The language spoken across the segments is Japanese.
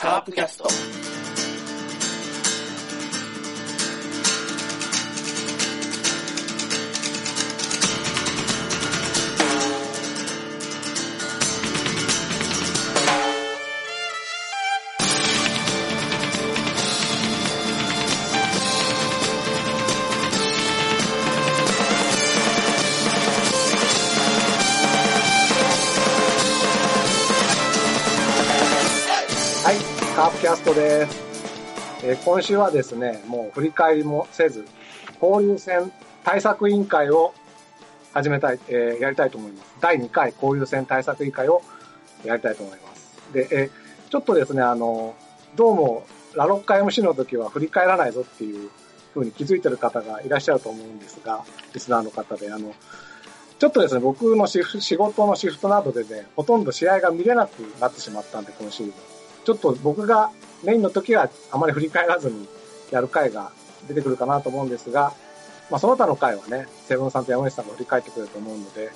カープキャスト。今週はですね、もう振り返りもせず、交流戦対策委員会を始めたい、えーやりたいと思います。第2回交流戦対策委員会をやりたいと思います。で、えーちょっとですね、あの、どうも、ラロッカ MC の時は振り返らないぞっていう風に気づいてる方がいらっしゃると思うんですが、リスナーの方で、あの、ちょっとですね、僕のシフ仕事のシフトなどでね、ほとんど試合が見れなくなってしまったんで、今シーズン。ちょっと僕がメインの時はあまり振り返らずにやる回が出てくるかなと思うんですが、まあその他の回はね、セブンさんと山内さんが振り返ってくれると思うので、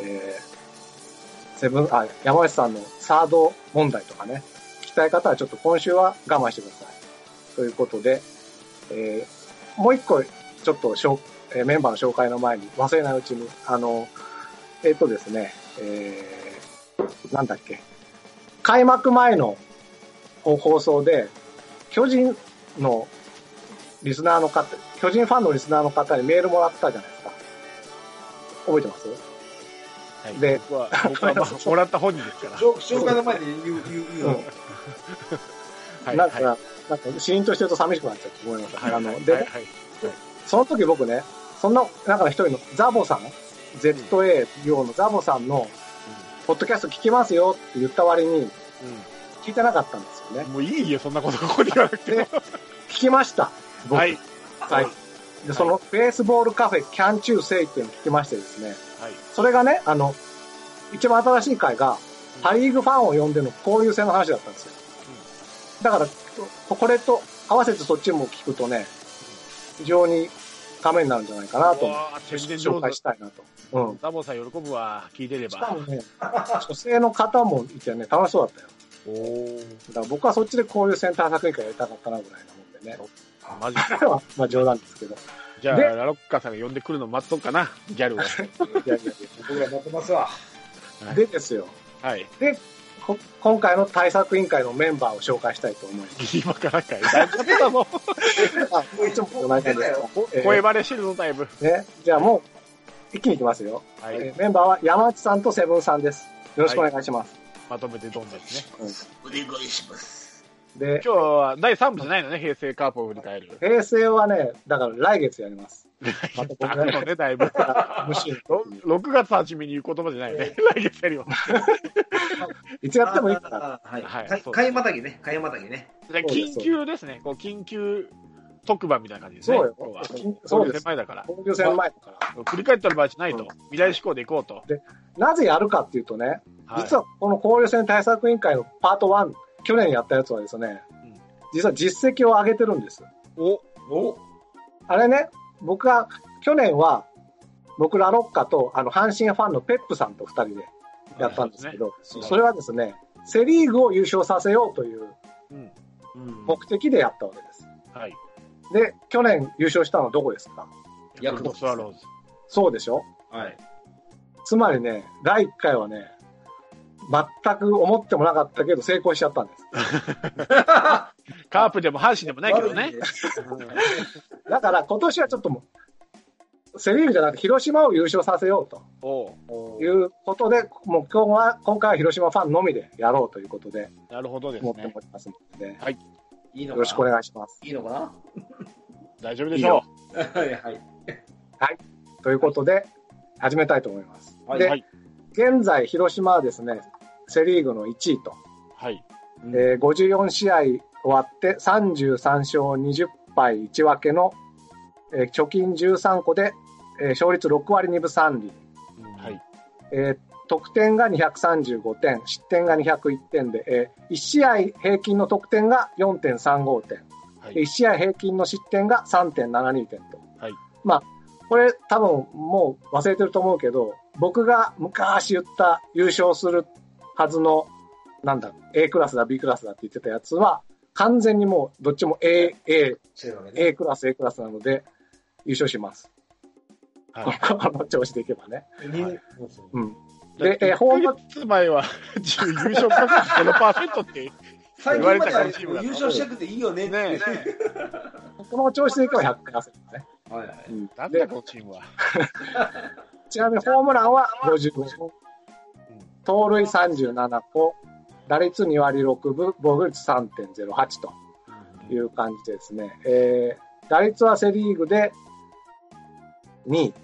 えー、セブン、あ、山内さんのサード問題とかね、聞きたい方はちょっと今週は我慢してください。ということで、えー、もう一個ちょっとしょ、えーメンバーの紹介の前に忘れないうちに、あの、えっ、とですね、えー、なんだっけ、開幕前の放送で、巨人のリスナーの方、巨人ファンのリスナーの方にメールもらったじゃないですか。覚えてます？はい、で僕は、僕はまあ もらった本人ですから。紹紹介の前に言う、言う、言うなんか、はい、なんか、シーンとしてると寂しくなっちゃうと思います。はい、あの、はい、で、はい、はい。その時僕ね、そんな中の一人のザボさん、ZA 用のザボさんの、ポッドキャスト聞きますよって言った割に、聞いてなかったんです。よねうん。。もういいよ、そんなことここで言わなくて。聞きました。僕はい。はい。で、その、ベースボールカフェキャンチューセイっていうのを聞きましてですね、はい。それがね、あの、一番新しい回が、パリーグファンを呼んでの交流戦の話だったんですよ。だから、これと合わせてそっちも聞くとね、非常にためになるんじゃないかなと思って紹介したいなと。うん。ダボさん喜ぶわ、聞いてれば。しかもね、女性の方もいてね、楽しそうだったよ。だから僕はそっちで交流戦対策委員会やりたかったなぐらいなもんでね。マジ まあ冗談ですけど。じゃあ、でラロッカさんが呼んでくるの待っとくかな、ギャルを。いやいやい僕ら待ってますわ。や。でですよ。はい。こ今回の対策委員会のメンバーを紹介したいと思います。今からかい。だいぶだぞ。もういつも同じですかえー声バレしてるぞ、だいぶ。ね。じゃあもう、一気にいきますよ。はい。えーメンバーは山内さんとセブンさんです。よろしくお願いします。まとめてどんですね。お願いします。で、今日は第3部じゃないのね、平成カープを振り返る。平成はね、だから来月やります。またのね、だいぶ。虫ろ6月初めに言う言葉じゃないよね。来月やります。いつやってもいいから。はい。はい買いまたぎね。買いまたぎね。緊急ですね。こう緊急特番みたいな感じですね。そうよ。そうで前だから。交流戦前だから。振り返ってる場合じゃないと。うん未来志向でいこうと。なぜやるかっていうとね、はい実はこの交流戦対策委員会のパート1、去年やったやつはですね、うん実は実績を上げてるんです。おおあれね、僕は、去年は、僕らロッカと、あの、阪神ファンのペップさんと二人でやったんですけど、それはですね、セリーグを優勝させようという目的でやったわけです。はい。で、去年優勝したのはどこですか？ヤクルトスワローズ。そうでしょ？はい。つまりね、第1回はね、全く思ってもなかったけど成功しちゃったんです。カープでも阪神でもないけどね。だから今年はちょっともう、セリーグじゃなくて広島を優勝させようとおういうことで、もう今日は、今回は広島ファンのみでやろうということで、なるほどです思ってね。おりますので、いいのかな？よろしくお願いします。いいのかな？大丈夫でしょはいはい。ということで、始めたいと思います。はいう。で、はい。現在、広島はですね、セリーグの1位と、はい。えー54試合終わって33勝20敗1分けの、えー貯金13個で、えー勝率6割2分3厘、はい。えー得点が235点、失点が201点で、え1試合平均の得点が4.35点、はい。1試合平均の失点が3.72点と。はいまあ、これ多分もう忘れてると思うけど、僕が昔言った優勝するはずの、なんだ、A クラスだ、B クラスだって言ってたやつは、完全にもう、どっちも A、A。A クラス、A クラスなので、優勝します。はい。この調子でいけばね。にはいうん。で、えー、ホーム、1ヶ月前 は、優勝確率5%って、最近までは優言われたチームだと勝したくていいよねってね。この調子でいけば100%ね。はいなんだでこのチームは。ちなみにホームランは55、盗塁37個、打率2割6分、防御率3.08という感じですね。えー、打率はセリーグで2位、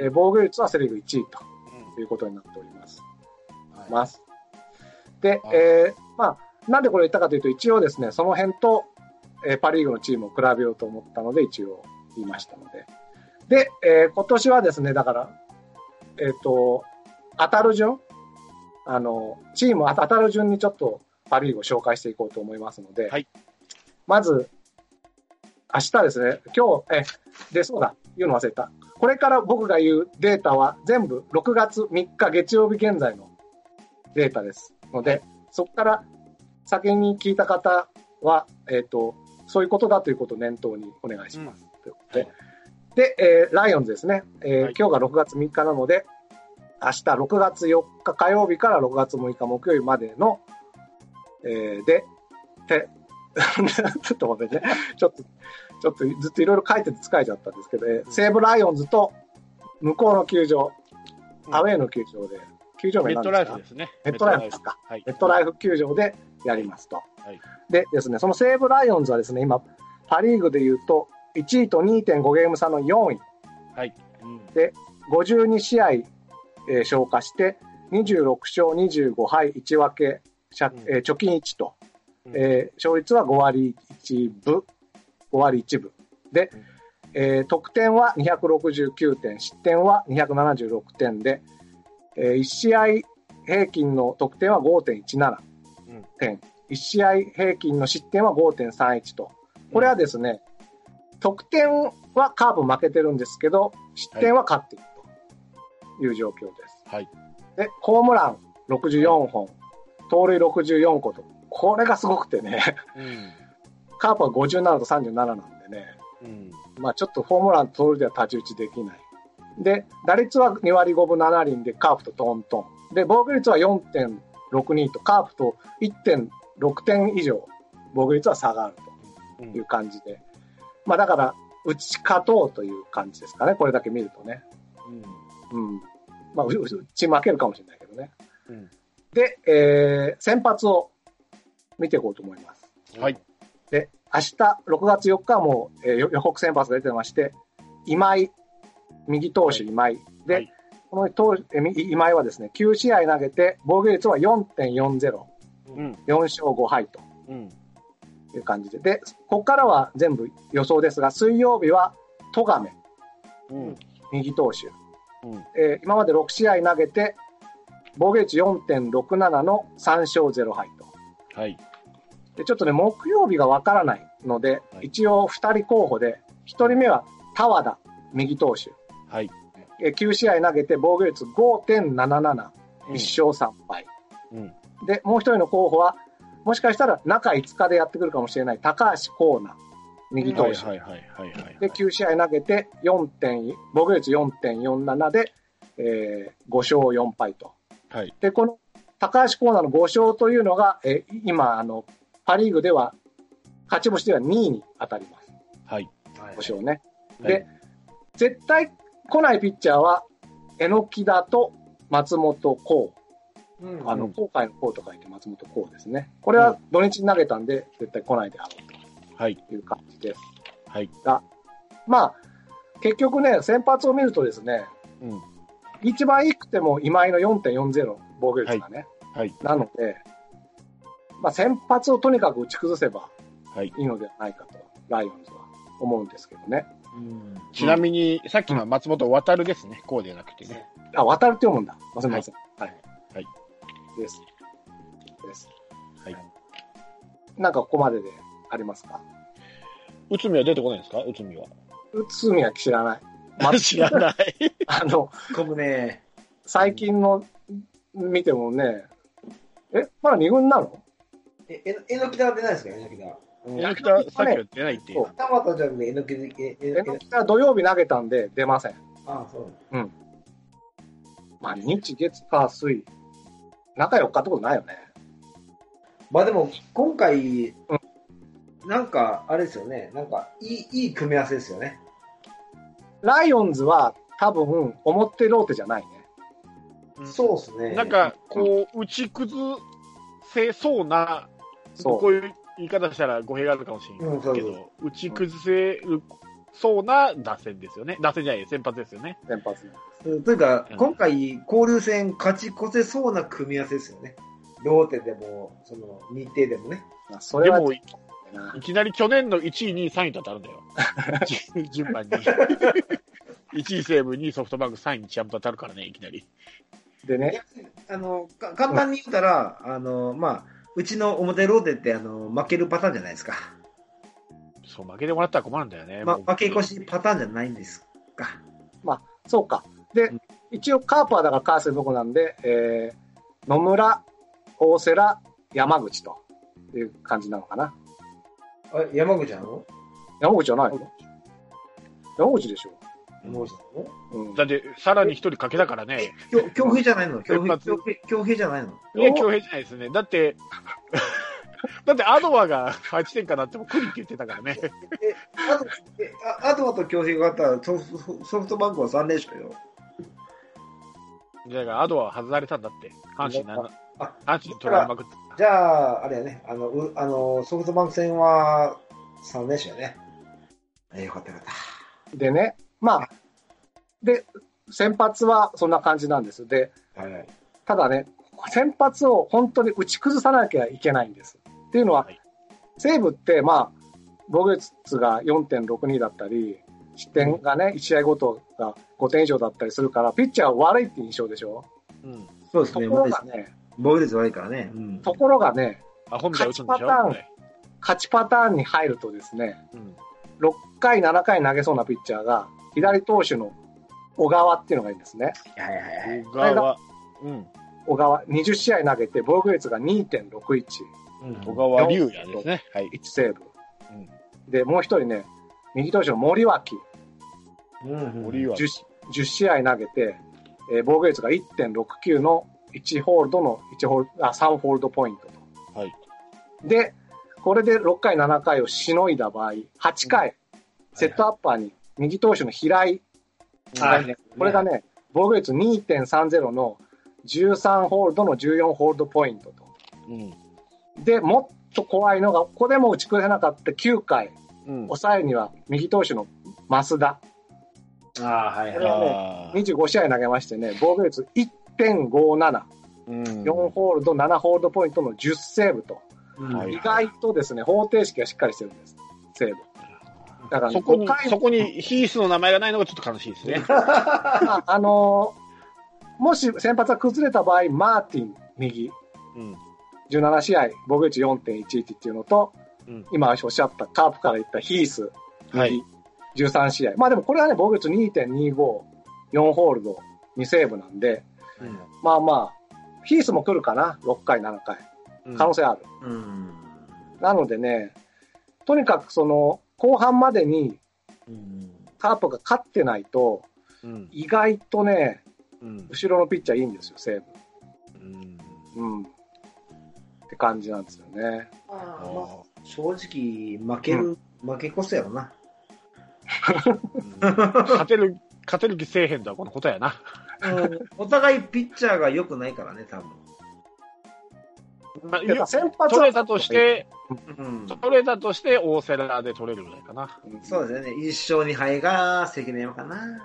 えー防御率はセリーグ1位ということになっております。はいます。ではい、えー、まあ、なんでこれ言ったかというと、一応ですね、その辺と、えーパリーグのチームを比べようと思ったので、一応言いましたので。で、えー今年はですね、だから、えっ、と、当たる順あの、チーム当たる順にちょっとパリーグを紹介していこうと思いますので、はいまず、明日ですね、今日、え、で、そうだ、言うの忘れた。これから僕が言うデータは全部6月3日月曜日現在のデータですので、そこから先に聞いた方は、えっ、と、そういうことだということを念頭にお願いします。ということで、で、えーライオンズですね、えーはい。今日が6月3日なので、明日6月4日火曜日から6月6日木曜日までの、えーで、て、ちょっと待ってね、ちょっと、ちょっとずっといろいろ書いてて疲れちゃったんですけど、えー西武ライオンズと向こうの球場、うんアウェーの球場で、球場名メットなんですかライフですね。メットライフですか？はい。メットライフ球場でやりますと。はいでですね、その西武ライオンズはですね、今、パリーグで言うと、1位と2.5ゲーム差の4位、はい。うん52試合、えー消化して、26勝25敗1分け、借うんえー貯金1と、うんえー勝率は5割1分、5割1分。で、うんえー得点は269点、失点は276点で、え1試合平均の得点は5.17うん点、1試合平均の失点は5.31と。これはですね、得点はカープ負けてるんですけど、失点は勝っているという状況です。はい。で、ホームラン64本、盗塁64個と、これがすごくてね、うん。カープは57と37なんでね、うん。まあちょっとホームラン盗塁では太刀打ちできない。で、打率は2割5分7厘でカープとトントン。で、防御率は4.62とカープと1.6点以上防御率は差があるうんという感じで。まあだから、打ち勝とうという感じですかね、これだけ見るとね。うん。まあ、うううち負けるかもしれないけどね。うんで、えー、先発を見ていこうと思います。はい。で、明日6月4日はもう、えーよ予告先発が出てまして、今井、右投手今井。で、はいこの投今井はですね、9試合投げて、防御率は4.40、うん。4勝5敗とうん。いう感じで。で、ここからは全部予想ですが、水曜日は、戸亀、うん。右投手。うん。えー今まで6試合投げて、防御率4.67の3勝0敗と。はい。で、ちょっとね、木曜日がわからないので、はい一応2人候補で、1人目は田和田、右投手。はい。えー9試合投げて防御率5.77、1勝3敗。うん。で、もう1人の候補は、もしかしたら中5日でやってくるかもしれない高橋光成、右投手。はいはいはいはいはい。で、9試合投げて4点、防御率4.47で、えー5勝4敗と。はい。で、この高橋コーナーの5勝というのが、えー今、あの、パリーグでは、勝ち星では2位に当たります。はい。はい5勝ね。はいで、絶対来ないピッチャーは、榎田と松本幸。うんあの、うん後悔の幸と書いて松本幸ですね。これは土日に投げたんで、絶対来ないであろはい。うという感じです。はい。まあ、結局ね、先発を見るとですね、うん。一番いくても今井の4.40防御率がね。はい。なので、まあ先発をとにかく打ち崩せばはい。いいのではないかと、ライオンズは思うんですけどね。ちなみに、さっきの松本渡るですね。こうでなくてね。あ、渡るって読むんだ。すみません。はい。はい。です。です。はい。なんかここまででありますか？内海は出てこないんですか？内海は。内海は知らない。ま 知らない。あの、込むね。最近の見てもね、え、まだ2軍なの？え、ええのきだは出ないですか、えのきだ。うんヤクタさっきは出ないっていうそう。田畑じゃなくて、えのきで、え、え、えのきが土曜日投げたんで出ません。あ、そう。まあ、日、月、火、水。中4日ってことないよね。まあでも、今回、なんか、あれですよね。なんか、いい、いい組み合わせですよね。ライオンズは多分、表ローテじゃないね。そうですね。なんか、こう、打ち崩せそうな、こういう言い方したら語弊があるかもしれないけど、打ち崩せるそうな打線ですよね。打線じゃない、先発ですよね。先発。うんというかうん、今回、交流戦勝ち越せそうな組み合わせですよね。ローテでも、その、日程でもね。まあ、それはでも、いな。きなり去年の1位、2位、3位と当たるんだよ。順順番に。1位西武、2位ソフトバンク、3位日ハムと当たるからね、いきなり。でね、あの、か簡単に言ったら、あの、まあ、うちの表ローテって、あの、負けるパターンじゃないですか。そう、負けてもらったら困るんだよね。ま負け越しパターンじゃないんですか。そうか。でうん、一応カープはだからカーセンどこなんで、えー、野村、大瀬良、山口という感じなのかな。あ山口なの？山口じゃないの？山口でしょ。山口なのうん。だって、さらに一人かけだからね。きょ強兵じゃないの？強兵、先発強兵、強兵じゃないの？いや、強兵じゃないですね。だって、だって、アドアが8点かなっても来るって言ってたからね。え、あと、え、ああとあと強兵があったらソフト、ソフトバンクは3連勝よ。だから、アドアは外されたんだって。阪神な、あ阪神取られまくって。じゃあ、あれやね、あの、うあの、ソフトバンク戦は3連勝やね。えよかったよかっでね、まあ、で、先発はそんな感じなんです。で、た。はい。ただね、先発を本当に打ち崩さなきゃいけないんです。っていうのははい、西武って、まあ、防御率が4.62だったり、失点がね、1試合ごとが5点以上だったりするから、ピッチャーは悪いって印象でしょ？うん。そうですね、ところ。がね、防御率悪いからね。うん。ところがね、勝ちパターン勝ちパターンに入るとですね、うん。6回、7回投げそうなピッチャーが、左投手の小川っていうのがいいんですね。はいはいはい。小川、うん。小川、20試合投げて防御率が2.61、うん小川龍也ですね。はい。1セーブ。うんで、もう一人ね、右投手の森脇、うん森は 10, 10試合投げて、えー防御率が1.69の1ホールドの1ホールあ3ホールドポイントと。はい。で、これで6回、7回をしのいだ場合、8回、セットアッパーに右投手の平井、はいこれがね、防御率2.30の13ホールドの14ホールドポイントと。うん。で、もっと怖いのが、ここでも打ち崩せなかった9回、うん。抑えには右投手の増田。ああ、はいこれはねあー25試合投げましてね、防御率1.57、うん4ホールド、7ホールドポイントの10セーブと、はい意外とですね、方程式がしっかりしてるんです、セーブ。だから、ね、そこに5回、そこにヒースの名前がないのがちょっと悲しいですね。まああのーもし先発が崩れた場合、マーティン、右、うん。17試合、防御率4.11っていうのと、うん今おっしゃったカープから言ったヒース、はい右、13試合。まあでもこれはね、防御率2.25、4ホールド、2セーブなんで、まあまあ、ヒースも来るかな、6回、7回。可能性ある。うん。なのでね、とにかくその、後半までにうん。カープが勝ってないと、うん。意外とね、うん。後ろのピッチャーいいんですよ、西うん。武。うん。って感じなんですよね。まあ、まあ、正直、負ける、負け越すやろな。勝てる、勝てる気せえへんとはこのことやな。うん。お互いピッチャーが良くないからね、多分。まあ先発は取れたとして、うん。取れたとして大瀬良で取れるぐらいかな。うんそうですよね。一勝二敗が関根山かな。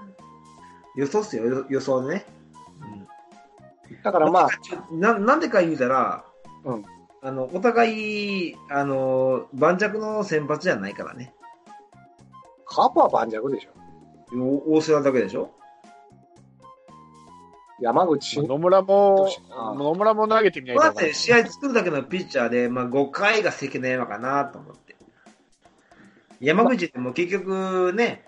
予想っすよ、予予想でね。だからまあ、ななんでか言うたら、うんあの、お互い、あの、盤石の先発じゃないからね。カープは盤石でしょ。お大瀬良だけでしょ山口、野村もあ、野村も投げてみないと試合作るだけのピッチャーで、まあ、5回が関根山かなと思って。山口ってもう結局ね、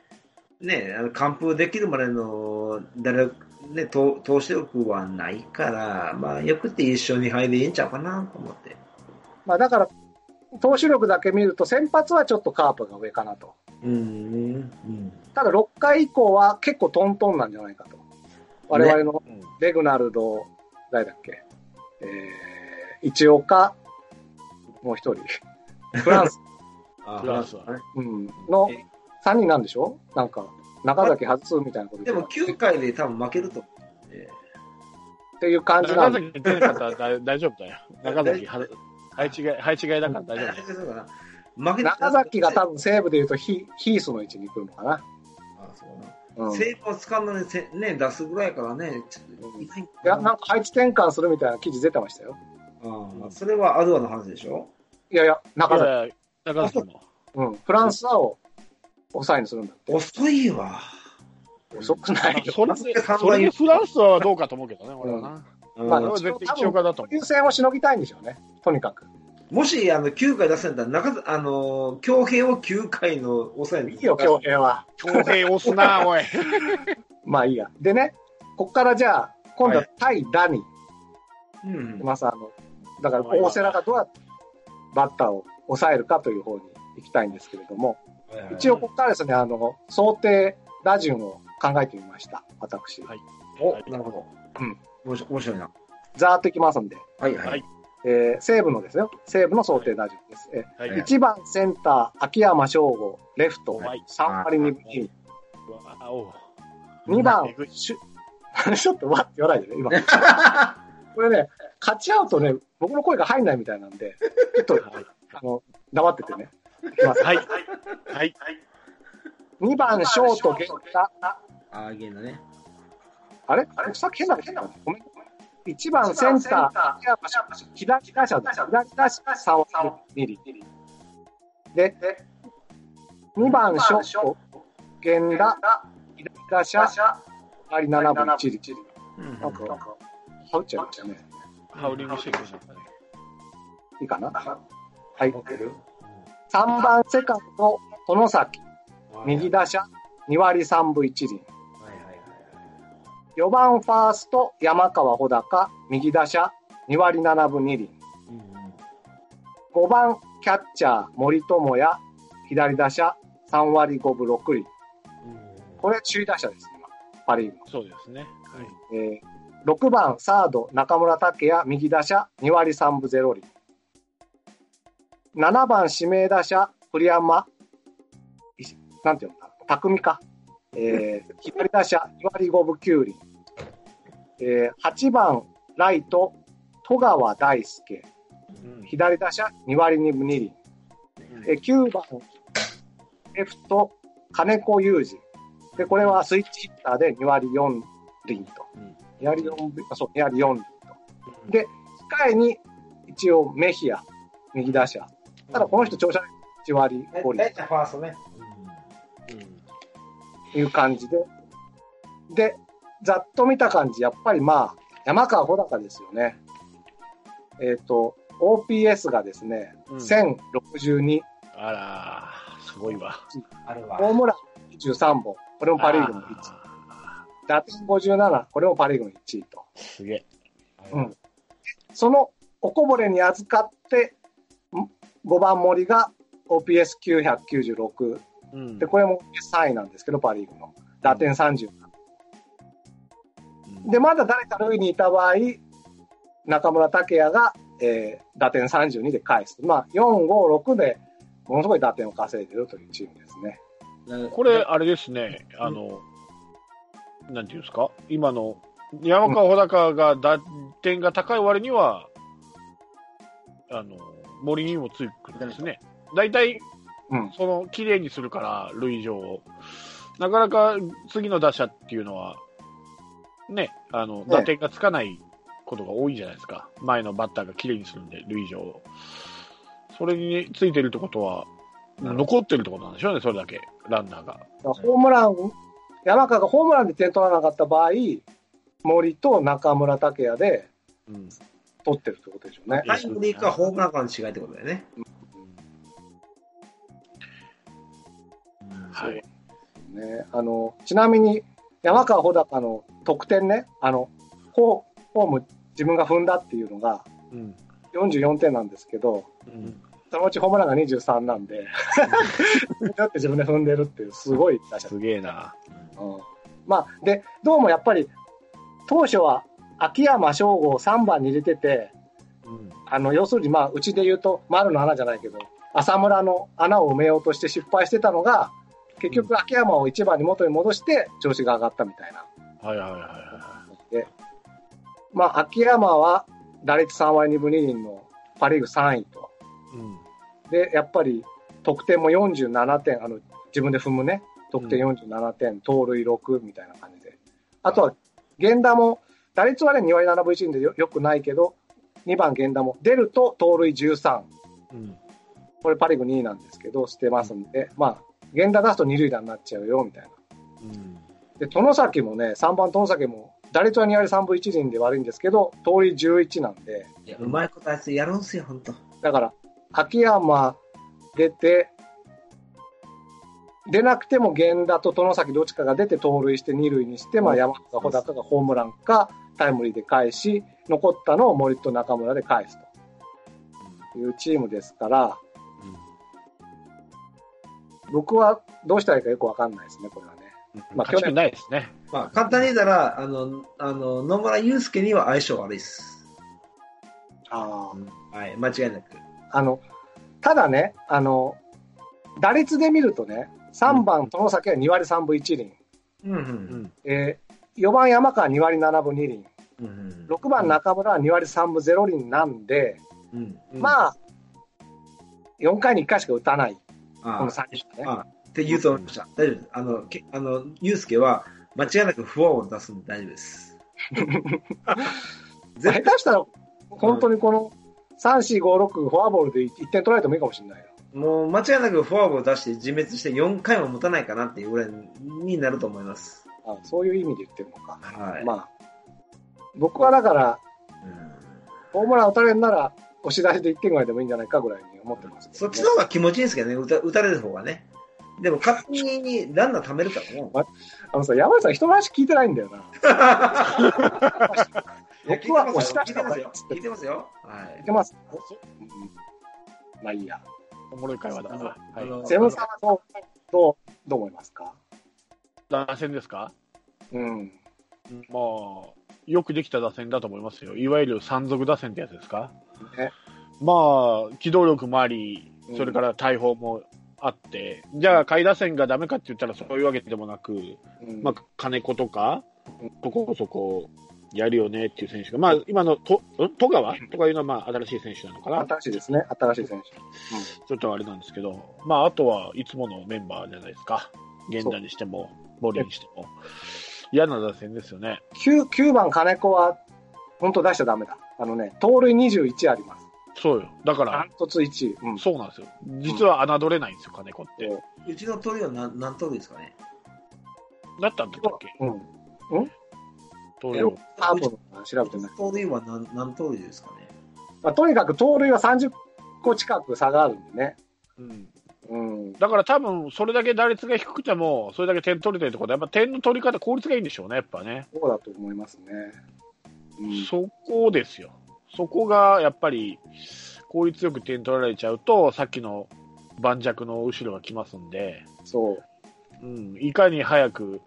ね、あの完封できるまでの打力ね、投投手力はないから、まあ、よくて一緒に入でいいんちゃうかなと思って。まあだから、投手力だけ見ると先発はちょっとカープが上かなと。うん、うん。ただ6回以降は結構トントンなんじゃないかと。我々のうん。レグナルド、誰だっけ？えー、一岡、もう一人。フランス、あフランスはね。うん、のえ。3人なんでしょ？なんか、中崎外すみたいなことでも言って9回で多分負けると思う。えっていう感じなんで。中崎出なかったら大大丈夫だよ。中崎、は配置が、配置がいだから大丈夫だよ。負け中崎が多分西武で言うとヒヒースの位置に来るのかな。あそうなうん、いセーブを使うのにせ、ね、出すぐらいからね、ちょっといや、なんか配置転換するみたいな記事出てましたよ。ああそれはアドアの話でしょ？いやいや、中崎。いやいや中崎も。うん。フランスを抑えにするんだって。遅いわ。遅くないよ。それで、それでフランスはどうかと思うけどね、俺はな。まあうんそれは絶対一岡だと思う。優先をしのぎたいんでしょうね。とにかく。もし、あの、9回出せんだら、中、あの、強兵を9回の抑えに。いいよ、京平は。強兵押すな、おい。まあいいや。でね、こっからじゃあ、今度は対ダニ。うん。まさあの、だから大瀬良がどうやってバッターを抑えるかという方に行きたいんですけれども、一応ここからですね、あの、想定打順を考えてみました。私。はいお、なるほど。うん。面白いな。ざーっといきますんで。はいははいい。えー西武のですよ。西武の想定打順です。えはい。はい1番センター、秋山翔吾、レフト、はい3割2分2厘。うわおう2番しゅ ちょっとわって言わないでね、今。これね、勝ち合うとね、僕の声が入んないみたいなんで、ちょっと、はいあの、黙っててね。いきます。はい。はい。2番ショート、源田。ああ、ゲーだね。あれ？あれ？さっき変なこと言ったごめん。1番センター、左打者。左打者3割2厘。で、2番ショート、源田、左打者、割り7分1厘。なんか、はうっちゃいましたね。ハウリングしてくれたね。いいかなはい。3番セカンド、殿崎、右打者、2割3分1厘。はいはいはい4番ファースト、山川穂高、右打者、2割7分2厘。5番キャッチャー、森友哉、左打者、3割5分6厘。これ、首位打者です、今。パリーグの。そうですね。はい。えー6番サード、中村拓也、右打者、2割3分0厘。7番指名打者、栗山、いなんていうんだ、匠か。えー、左打者、2割5分9厘。えー、8番ライト、戸川大輔、うん左打者、2割2分2厘。えー、9番レフト、金子裕二。で、これはスイッチヒッターで2割4厘と。うん2割4分、あ、そう、2割4厘と。で、控えに一応メヒア、右打者。ただこの人調子悪い。1割5厘大体ファーストね。という感じで。で、ざっと見た感じ、やっぱりまあ、山川穂高ですよね。えっ、と、OPS がですね、うん1062、あらー、すごいわ。あるわ。ホームラン23本、これもパリーグの1位。あ打点57、これもパリーグの1位と。ーすげえ。うんそのおこぼれに預かって、5番森が OPS996。うんで、これも3位なんですけど、パリーグの。打点30。うんで、まだ誰か塁にいた場合、中村拓也が、えー打点32で返す。まあ、4、5、6で、ものすごい打点を稼いでるというチームですね。これ、あれですね、あの、なんていうんですか、今の山川穂高が打点が高い割には、あの、森にもつくんですね。大体、うんその、綺麗にするから、塁上を。なかなか次の打者っていうのは、ね、あの、打点がつかないことが多いじゃないですか。前のバッターが綺麗にするんで、塁上を。それについてるってことは、残ってるってことなんでしょうね、それだけ、ランナーが。ホームラン、山川がホームランで点取らなかった場合、森と中村拓也でうん。取ってるってことでしょうね。タイムリーかホームランかの違いってことだよね。はい。ね、あの、ちなみに、山川穂高の得点ね、あの、ホホーム自分が踏んだっていうのがうん。44点なんですけど、うん。そのうちホームランが23なんで、だって自分で踏んでるっていう、すごい打者すげえな。うんまあ、で、どうもやっぱり、当初は秋山翔吾を3番に入れてて、うん。あの、要するにまあ、うちで言うと、丸の穴じゃないけど、浅村の穴を埋めようとして失敗してたのが、結局秋山を1番に元に戻して調子が上がったみたいな。はいはいはいはで、まあ、秋山は打率3割2分2厘のパリーグ3位と。い。うん。で、やっぱり得点も47点、あの、自分で踏むね、得点47点、盗塁6みたいな感じで。あとは、源田も、打率はね、2割7分1厘でよよくないけど、2番源田も出ると盗塁13。うん。これパリーグ2位なんですけど、してますんで、まあ、源田出すと二塁打になっちゃうよ、みたいな。うん。で、外崎もね、3番外崎も、打率は2割3分1厘で悪いんですけど、盗塁11なんで、いやうまいことあいつやるんすよ、ほんと。だから、秋山出て、出なくても源田と殿崎どっちかが出て盗塁して二塁にして、まあ山川穂高がホームランかタイムリーで返し、残ったのを森と中村で返すというチームですから、僕はどうしたらいいかよくわかんないですね、これはね。うん。まあ勝ち目ないですね。まあ、簡単に言ったら、あの、あの、野村祐介には相性悪いです。あはい、間違いなく。あの、ただね、あの、打率で見るとね、3番殿崎は2割3分1厘。うんう。うんん。えー、4番山川2割7分2厘。うんうん。6番中村は2割3分0厘なんで、うん。まあ、4回に1回しか打たない、あこの3人ね。あって言うと思いました。大丈夫です。あの、けあの、は間違いなくフォアを出すんで大丈夫です。下手したら、本当にこの3、4、5、6、フォアボールで1点取られてもいいかもしれないよ。もう間違いなくフォアボール出して自滅して4回も持たないかなっていうぐらいになると思います。あそういう意味で言ってるのか。はい。まあ、僕はだから、うんホームラン打たれるなら、押し出しで1点ぐらいでもいいんじゃないかぐらいに思ってますね、そっちの方が気持ちいいんですけどね、打た打たれる方がね。でも勝手にランナー貯めるからね。あのさ、山内さん人の話聞いてないんだよな。僕は押し出聞いした方がてますよいいっつって。聞いてますよ。はい聞いて。ます、うんまあいいや。おもろい会話だな。はい。セブンさんはどう、どう、どう思いますか？打線ですか？うん。まあ、よくできた打線だと思いますよ。いわゆる山賊打線ってやつですか？ねまあ、機動力もありうん、それから大砲もあって、じゃあ、下位打線がダメかって言ったらそういうわけでもなく、うんまあ、金子とかうん、ここそこやるよねっていう選手が、まあ、今のと、ん？戸川？とかいうのは、まあ、新しい選手なのかな？新しいですね、新しい選手。ちょっとあれなんですけど、まあ、あとはいつものメンバーじゃないですか。源田にしても、森にしても。嫌な打線ですよね。9, 9番金子は、本当出しちゃダメだ。あのね、盗塁21あります。そうよ。だかダらン、トツ1位。うん。そうなんですよ。実は侮れないんですよ、金子って。そううちの鳥は何何通りですかね？だったんだっけ？うん。東洋。ハーブの調べてない。盗塁は何何通りですかね？まあ、とにかく盗塁は30個近く差があるんでね。うん。うん。だから多分、それだけ打率が低くても、それだけ点取れてるってことは、やっぱ点の取り方、効率がいいんでしょうね、やっぱね。そうだと思いますね。うん。そこですよ。そこがやっぱり効率よく点取られちゃうと、さっきの盤石の後ろが来ますんで、そう。うん、いかに早く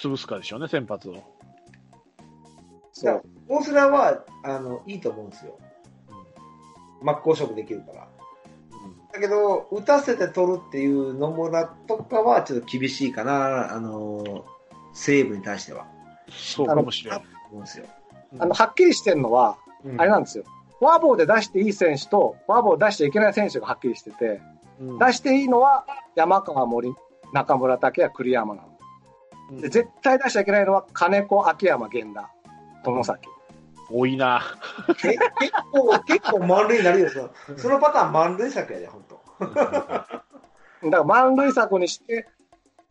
潰すかでしょうね、先発を。そう。大須良は、あの、いいと思うんですよ。真っ向勝負できるから。だけど、打たせて取るっていう野村とかはちょっと厳しいかな、あの、西武に対しては。そうかもしれない。思うんですよ。あの、はっきりしてるのは、うんあれなんですよ。フォアボールで出していい選手と、フォアボール出しちゃいけない選手がはっきりしてて、うん出していいのは山川森、中村武也、栗山なの。で、絶対出しちゃいけないのは金子、秋山、源田、友崎。多いな。け結構、結構満塁になるよ、その そのパターン満塁策やで、本当。だから満塁策にして、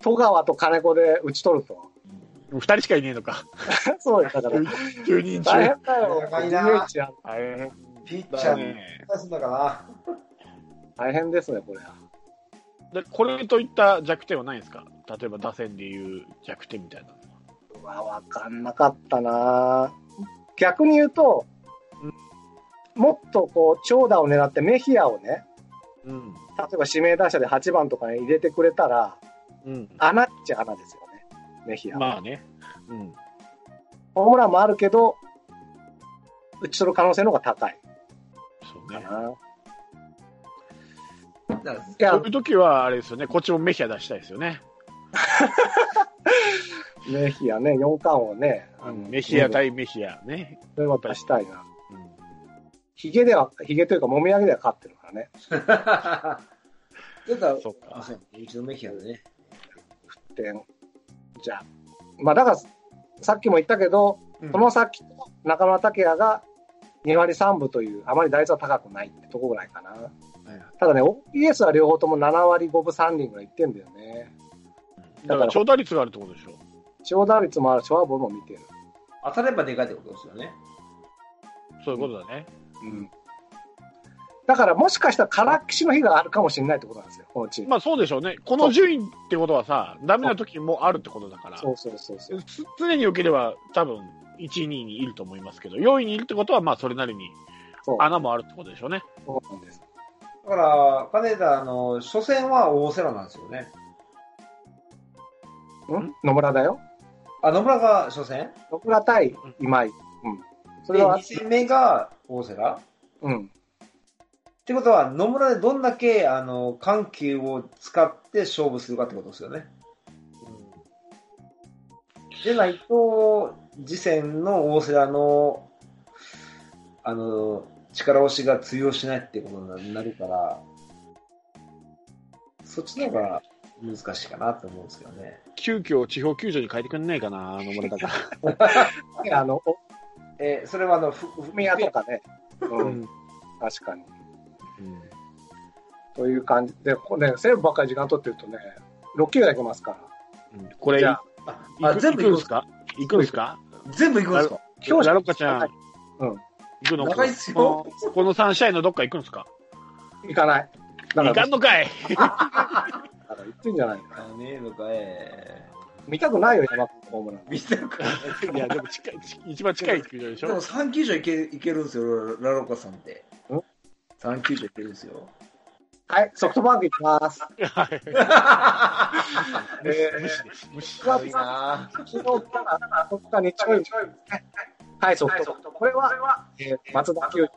戸川と金子で打ち取ると。二人しかいねえのか。そうよ、だから。10人中。大変だよ。長いなピッチャーに。出すんだか大変ですね、これは。でこれといった弱点はないんですか？例えば打線でいう弱点みたいなのは。うわ、わかんなかったな逆に言うと、もっとこう、長打を狙ってメヒアをね、うん。例えば指名打者で8番とかに入れてくれたら、うん。穴っちゃ穴ですよね、メヒア。まあね。うん。ホームランもあるけど、打ち取る可能性の方が高いそうね。だからういう時は、あれですよね、こっちもメヒア出したいですよね。メヒアね、4冠をね、あのメヒア対メヒアね。それは出したいな。うんヒゲでは、ヒゲというか、もみあげでは勝ってるからね。だから、そうか。あそう一度メヒアでね。点。じゃあ。まあ、だから、さっきも言ったけど、この先と中村拓也が2割3分という、あまり打率は高くないってとこぐらいかな。ただね、OPS は両方とも7割5分3厘ぐらいいってんだよね。だから長打率があるってことでしょ？長打率もあるし、フォアボールも見てる。当たればでかいってことですよね。そういうことだね。うん。だから、もしかしたら、からっきしの日があるかもしれないってことなんですよ、このチーム。まあそうでしょうね。この順位ってことはさ、ダメな時もあるってことだから、そうそうそうそう。つ常に良ければ多分1位、2位にいると思いますけど、4位にいるってことは、まあそれなりに穴もあるってことでしょうね。そうなんです。だから、金田、あの、初戦は大瀬良なんですよね。ん？野村だよ。あ、野村が初戦？野村対今井。うん。そで、れは2、戦目が大瀬良？うん。ってことは、野村でどんだけ、あの、緩急を使って勝負するかってことですよね。でないと、次戦の大瀬良の、あの、力押しが通用しないっていうことになるから、そっちの方が難しいかなと思うんですけどね。急遽地方球場に変えてくんないかな、野村だから。あの、おえーそれはあの、ふ、み屋とかね。う。うんん確かに。うん。という感じ。で、これね、西武ばっかり時間取ってるとね、6球がいけますから。うん。これ、じゃあ、行くあ全部行くんですか？行くんですか？全部行くんですか？今日ラロッカちゃん、はい。うん。行くの？長いっすよ。このこの3試合のどっか行くんですか？行かない。だ行かんのかい。だから言ってんじゃないの？あねえのかえ見たくないよ、山君ホームラン。見てるかい。や、でも近い、一番近い球場でしょ？でも3球場いけいけるんですよ、ララロカさんってん。3球場いけるんですよ。はい、ソフトバンク行きます。はい。え無視です。無視。ー、な昨日から4日日曜日ですね。はい、ソフトバンク。これは、えー松田球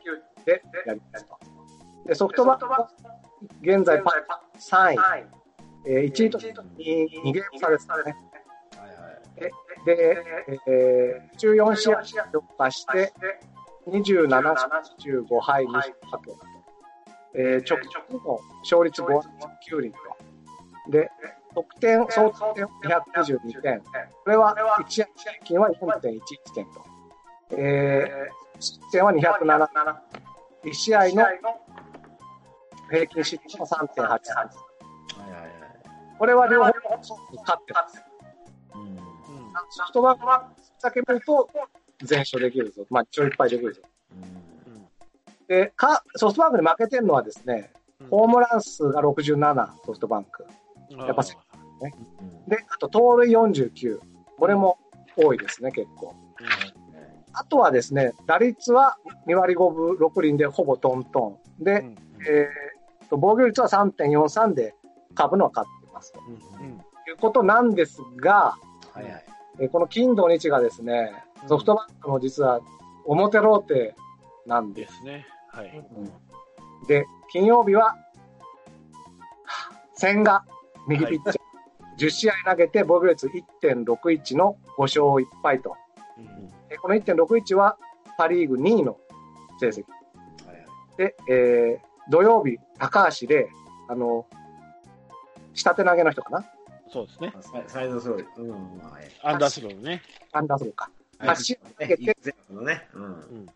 でやりますと。で、ソフトバンクは現在パ3位。えー、1位と2ゲーム差ですからね。はいはい。で、えー、14試合突破して、27勝15敗2引けと。えー、直近の勝率5割9厘と。で、得点、総得点222点。これは1試合平均は4.11点と。えー、失点は207。1試合の平均失点は3.83。はいはいはい。これは両方勝ってます。うん。ソフトバンクはだけ見ると全勝できるぞ。まあ、ちょいっぱいできるぞ。で、か、ソフトバンクに負けてるのはですね、ホームラン数が67、ソフトバンク。やっぱで、あと盗塁49。これも多いですね、結構。あとはですね、打率は2割5分6厘でほぼトントン。で、えーと、防御率は3.43で株のは勝ってますということなんですが、はいはい。えーこの金土日がですね、ソフトバンクの実は表ローテなんで。ですすね。はい。で、金曜日は、千賀、右ピッチャー。10試合投げて防御率1.61の5勝1敗と。でこの1.61はパリーグ2位の成績。で、えー土曜日、高橋で、あの、下手投げの人かな？そうですね。サイサイドスロー。うん、はい。アンダースローのね。アンダーソルか。はい8試合投げて、ね。うん。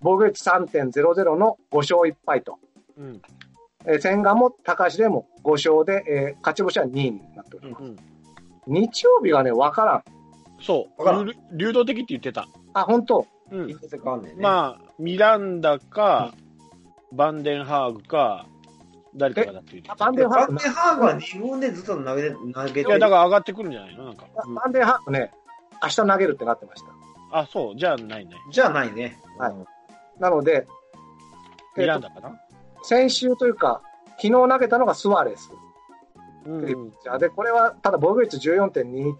防御率3.00の5勝1敗と。うん。えー千賀も高橋でも5勝で、えー勝ち星は2位になっております。うん。日曜日がね、わからん。そうわからん流。流動的って言ってた。あ、本当うん。ね。まあ、ミランダか、バンデンハーグか、誰かがだって言ってバンデンハークバンデンハーグは2軍でずっと投げて、投げていや、だから上がってくるんじゃないの？なんか。バンデンハークね、明日投げるってなってました。あ、そう、じゃあないね。じゃあないね。はいうんなので、ミランダかな？先週というか、昨日投げたのがスワレスうんで、これはただ防御率14.21、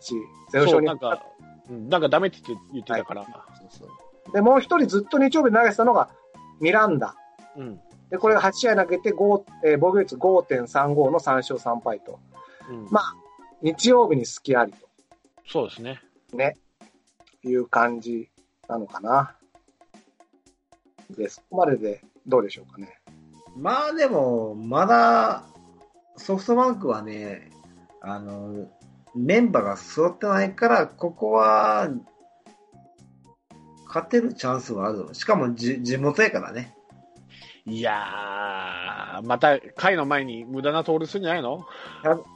ゼロそう、勝になんか、うんなんかダメって言ってたから。そうそうで、もう一人ずっと日曜日に投げてたのがミランダ。うん。で、これが8試合投げて5、えー防御率5.35の3勝3敗と。うんまあ、日曜日に隙ありそうですね。という感じなのかな。で、そこまででどうでしょうかね。まあでも、まだ、ソフトバンクはね、あの、メンバーが揃ってないから、ここは、勝てるチャンスはある。しかもじ地元やからね。いやー、また回の前に無駄な盗塁するんじゃないの？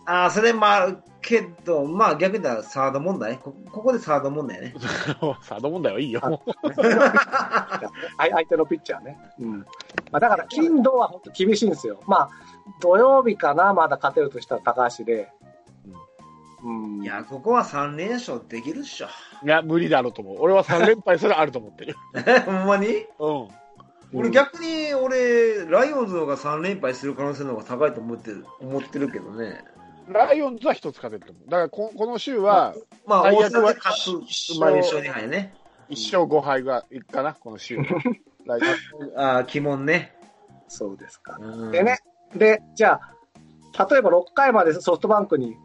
ああ、それもあるけど、まあ逆に言ったらサード問題？こここでサード問題ね。サード問題はいいよ。あ 相手のピッチャーね。うん。まあ、だから、金土は本当厳しいんですよ。まあ、土曜日かな、まだ勝てるとしたら高橋で。うん。いや、ここは3連勝できるっしょ。いや、無理だろうと思う。俺は3連敗すらあると思ってる。ほんまに？うん。俺逆に、俺、ライオンズの方が3連敗する可能性の方が高いと思ってる、思ってるけどね。ライオンズは一つ勝てると思う。だからこ、この週は、まあ、最悪は大阪で勝つ、まあ、2勝2敗ね。1勝5敗がいくかな、この週。ああ、鬼門ね。そうですか。うんでね、で、じゃあ、例えば6回までソフトバンクに、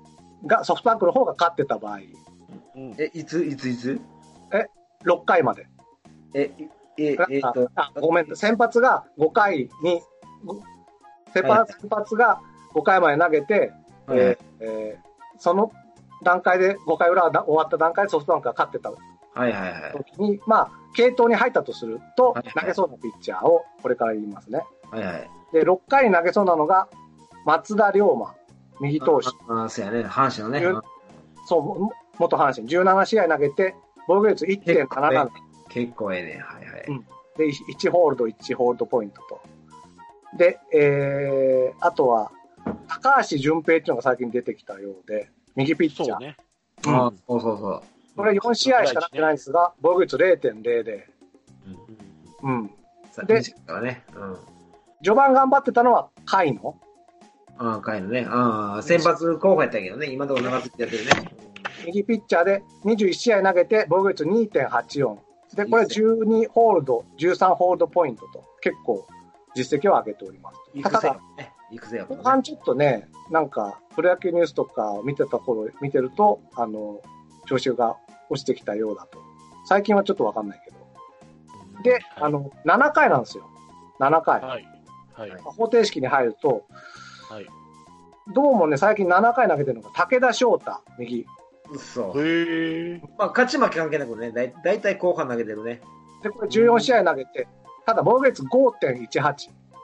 が、ソフトバンクの方が勝ってた場合、うんえ、いつ、いつ、いつ？6回まで。え、え、えっと、あ、ごめん、先発が5回に、ご先はい発が5回まで投げて、はいえーえーその段階で、5回裏が終わった段階でソフトバンクが勝ってたはいはいはい。時に、まあ、継投に入ったとするとはい、投げそうなピッチャーをこれから言いますね。はいはい。で、6回に投げそうなのが、松田龍馬、右投手。ああ、そうやね。阪神のね。うんそう、も元阪神。17試合投げて、防御率1.77結構ええね。はいはい。うんで、1ホールド、1ホールドポイントと。で、えー、あとは、高橋純平っていうのが最近出てきたようで、右ピッチャー。そうね。うんああそうそうそう。これ4試合しかなってないんですが、防御率0.00。うん。さで短いからね。うん。序盤頑張ってたのは、甲斐野。ああ、帰るね。ああ、先発候補やったけどね。今のところ長継ぎやってるね。右ピッチャーで21試合投げて、防御率2.84。で、これ12ホールド、13ホールドポイントと、結構実績を上げております。ただ。後半ちょっとね、なんか、プロ野球ニュースとか見てた頃、見てると、あの、調子が落ちてきたようだと。最近はちょっとわかんないけど。で、あの、7回なんですよ。7回。はい。はい。方程式に入ると、はい。どうもね、最近7回投げてるのが武田翔太、右。嘘。へえ。まあ、勝ち負け関係なくね、だいだいたい後半投げてるね。で、これ14試合投げて、ただ防御率5.18。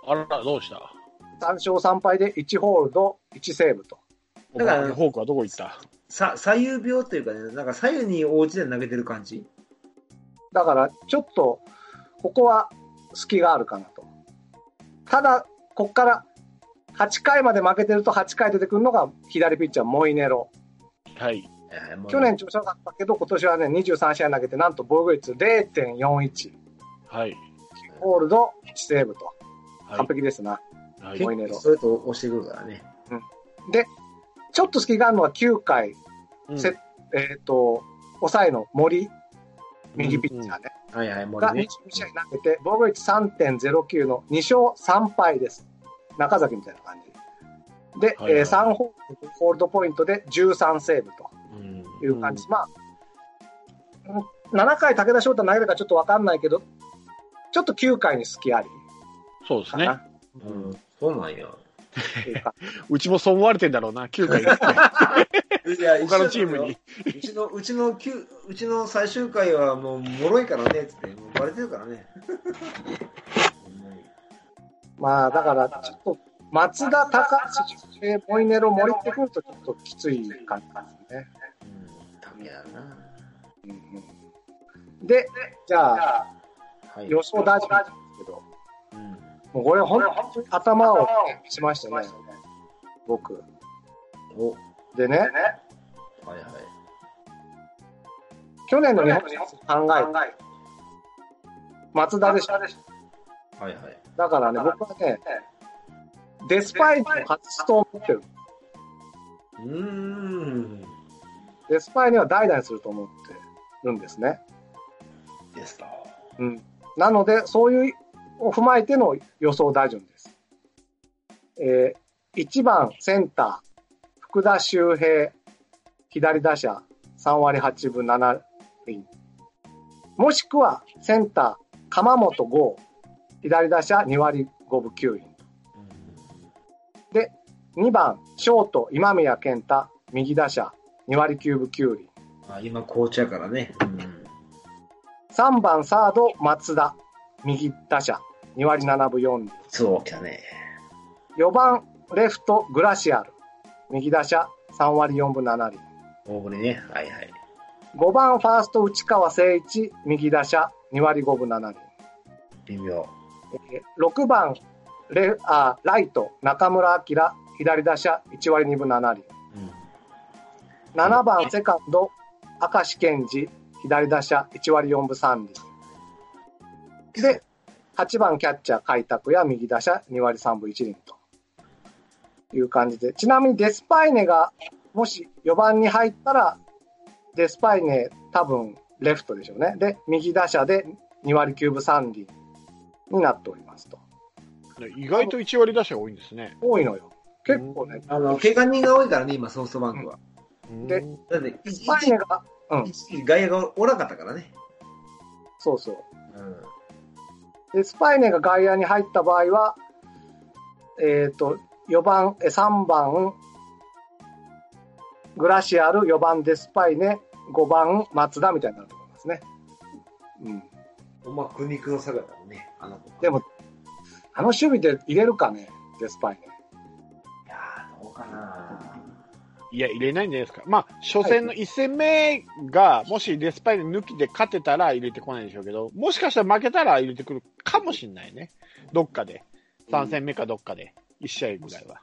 あら、どうした？3勝3敗で1ホールド、1セーブと。だからフォークはどこ行った？さ左右病というかね、なんか左右に応じて投げてる感じ。だから、ちょっと、ここは隙があるかなと。ただ、こっから、8回まで負けてると8回出てくるのが左ピッチャー、モイネロ。はい。去年調子良かったけど、今年はね、23試合投げて、なんと防御率0.41。はい。ホールド、1セーブと。はい完。璧ですな。はいモイネロそれと押してくるからね。で、ちょっと隙があるのは9回、うんせえっ、と、抑えの森、右ピッチャーね。はいはい、もがうね22。試合投げて、防御率3.09の2勝3敗です。中崎みたいな感じ。で、はいはいえー3ホールドホールドポイントで13セーブとうんいう感じ。まあ、うん7回武田翔太投げるかちょっとわかんないけど、ちょっと9回に隙ありそうですね。うん、そうなんや。うちもそう思われてんだろうな、9回。いや他のチームに。。うちの、うちの、うちの最終回はもう、脆いからね、つって、もうバレてるからね。まあ、だから、ちょっと、松田、高橋、えーモイネロ、森ってくるとちょっときつい感じですね。うん、やな。うんうんで、じゃあ、はい。予想大事なんですけど、うん。もうこれ本当に頭をしましたね。僕。お、でね、はいはい。去年の日本シリーズ考えて、松田でしょ。はいはい。だからね、僕はね、デスパイネを外すと思ってる。うーん。デスパイネは代打にすると思ってるんですね。ですか。うん。なので、そういうを踏まえての予想打順です。えー、1番センター、福田周平、左打者3割8分7厘。もしくはセンター、鎌本剛、左打者2割5分9厘。2番、ショート、今宮健太、右打者2割9分9厘。あ今、紅茶やからね。うん。3番、サード、松田、右打者2割7分4厘。そうね。4番、レフト、グラシアル。右打者、3割4分7厘。大振りね。はいはい。5番、ファースト、内川誠一。右打者、2割5分7厘。微妙。えー6番、レあライト、中村晃。左打者、1割2分7厘。うん。7番、セカンド、明石健二。左打者、1割4分3厘。で、8番、キャッチャー、開拓や右打者、2割3分1厘という感じで。ちなみにデスパイネが、もし4番に入ったら、デスパイネ多分レフトでしょうね。で、右打者で2割9分3厘になっておりますと。意外と1割打者が多いんですね。多いのよ。結構ね。あの、怪我人が多いからね、今、ソフトバンクは。でだって、デ一スパイネが、うん、一時外野がおらんかったからね。そうそう。うん。で、スパイネが外野に入った場合は、えっ、と、4番、え3番、グラシアル、4番デスパイネ、5番松田みたいになると思いますね。うん。ほんま、苦肉の差だもんね、あの子。でも、あの守備で入れるかね、デスパイネ。いやー、どうかないや、入れないんじゃないですか。まあ、初戦の1戦目が、もしデスパイネ抜きで勝てたら入れてこないでしょうけど、もしかしたら負けたら入れてくるかもしれないね。どっかで。3戦目かどっかで。1試合ぐらいは。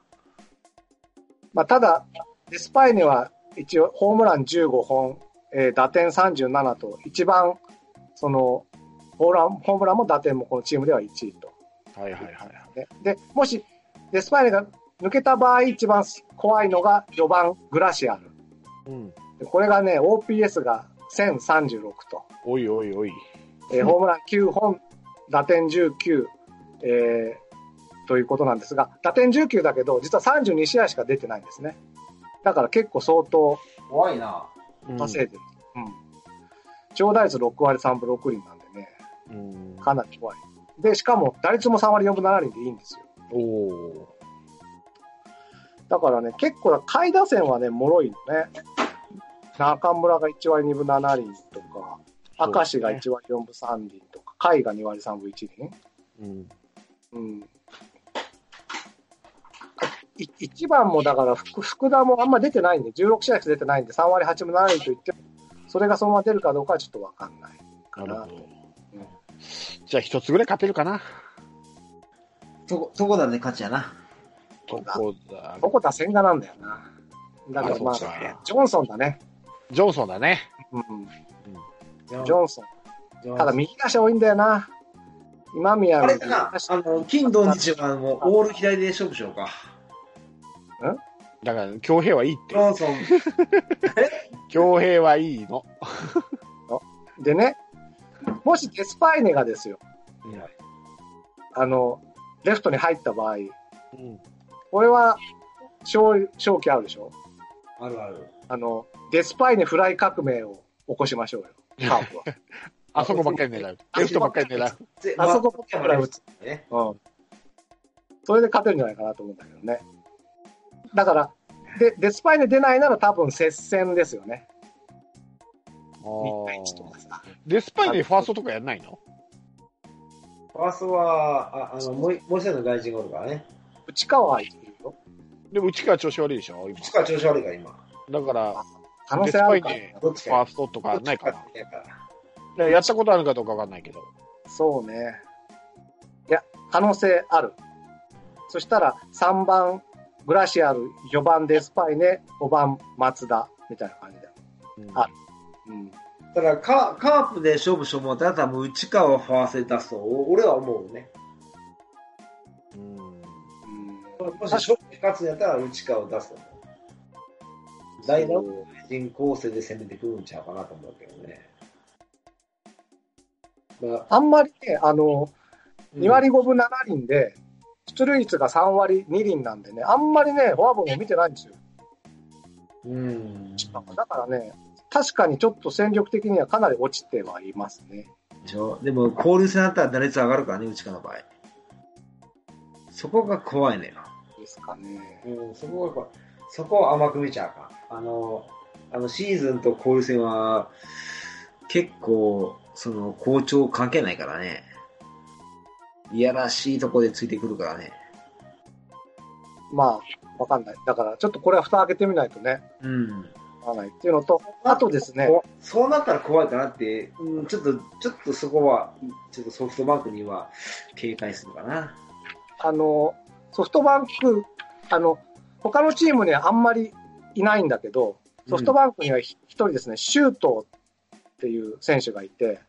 まあ、ただ、デスパイネは一応ホームラン15本、えー打点37と、一番、その、ホームラン、ホームランも打点もこのチームでは1位と。はいはいはいはい。ねで、もし、デスパイネが抜けた場合、一番怖いのが4番グラシアル。うん。でこれがね、OPS が1036と、おいおいおい。えー ホームラン9本、打点19、えーということなんですが、打点19だけど、実は32試合しか出てないんですね。だから結構相当怖いな。うん稼いでる。うん。長打率6割3分6厘なんでね、うん。かなり怖い。で、しかも打率も3割4分7厘でいいんですよ。おおだからね、結構、下位打線はね、脆いのね。中村が1割2分7厘とか、明石が1割4分3厘とか、甲斐が2割3分1厘。うん。うん。い一番もだから福、福田もあんま出てないんで、16試合出てないんで、3割8分7厘と言っても、それがそのまま出るかどうかはちょっとわかんないかな。なるほどうん。じゃあ一つぐらい勝てるかな。そこ、そこだね、勝ちやな。ここだ。どこ打線がなんだよな。だからまあ、あジョンソンだね。ジョンソンだね。うん。ジョジョンソン。ただ右打者多いんだよな。今宮あれなあの、金土日はもう、オール左で勝負しようか。だから、京平はいいって。ジョンソン。京平はいいの。でね、もしデスパイネがですよ、あの、レフトに入った場合、うん。これは、勝勝機あるでしょ？あるある。あの、デスパイネフライ革命を起こしましょうよ、カープは。あそこばっかり狙う。レフトばっかり狙う。であそこばっかり打つ。ね。うん。それで勝てるんじゃないかなと思うんだけどね。だから、で、デスパイネ出ないなら多分接戦ですよね。2対1とかさ。デスパイでファーストとかやんないの？ファーストは、ああの、もう一もう一人の外人がおるからね。内川はいるよ。でも内川調子悪いでしょ？今内川調子悪いから、今。だから、可能性あるからデスパイネどっちか。ファーストとかないかなどっちかやからいややったことあるかどうかわかんないけど。そうね。可能性ある。そしたら3番グラシアル、4番デスパイネ、5番松田みたいな感じで。うんあうん。ただカ、カープで勝負しよう思ったら多分内川をファーストで出すと、俺は思うね。もし勝負に勝つんやったら内川を出すと思う。代打を人構成で攻めてくるんちゃうかなと思うけどね。まあ、あんまりね、あの、うん2割5分7厘で、出塁率が3割2厘なんでね、あんまりね、フォアボールも見てないんですよ。うん。だからね、確かにちょっと戦力的にはかなり落ちてはいますね。でしょ？でも、交流戦だったら打率上がるからね、内川の場合。そこが怖いのよ。ですかね。うん、そこが怖い。そこを甘く見ちゃうか。あの、あの、シーズンと交流戦は、結構、その、好調関係ないからね。いやらしいとこでついてくるからね。まあ、わかんない。だから、ちょっとこれは蓋開けてみないとね、うん。わかんないっていうのと、あとですね、こそうなったら怖いかなって、うん、ちょっと、ちょっとそこは、ちょっとソフトバンクには警戒するかな。あの、ソフトバンク、あの、他のチームにはあんまりいないんだけど、ソフトバンクにはひ一人ですね、シュートっていう選手がいて、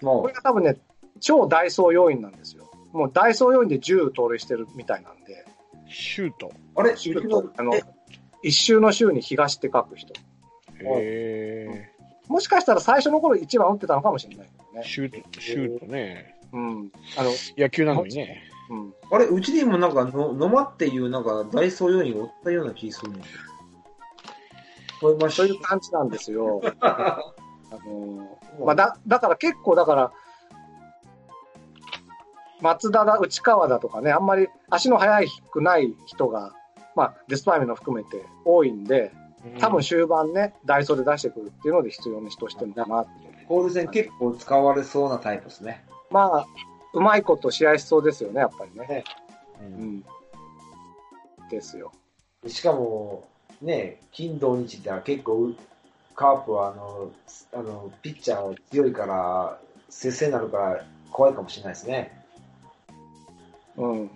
もこれが多分ね、超ダイソー要員なんですよ。もうダイソー要員で10盗塁してるみたいなんで、シュート。う、あれ、シュート、あのえ、一周の週に東って書く人。へもしかしたら最初の頃一番打ってたのかもしれないけどえ。ね。シュート、シュートね。うん。あの、野球なのにね。うん。あれ、うちにもなんかの、野間っていうなんかダイソー用におったような気するんだよ。これまそういう感じなんですよ。あのまあ、だ、だから結構だから、松田だ、内川だとかね、あんまり足の速くない人が、まあ、デスパイメの含めて多いんで、多分終盤ね、ダイソーで出してくるっていうので必要にとしてるのかなっていう。交流戦結構使われそうなタイプですね。まあ、うまいこと試合しそうですよね、やっぱりね。ううんん。ですよ。しかも、ね、金土日では結構、カープはあの、あの、ピッチャー強いから、接戦になるから怖いかもしれないですね。うん。うん、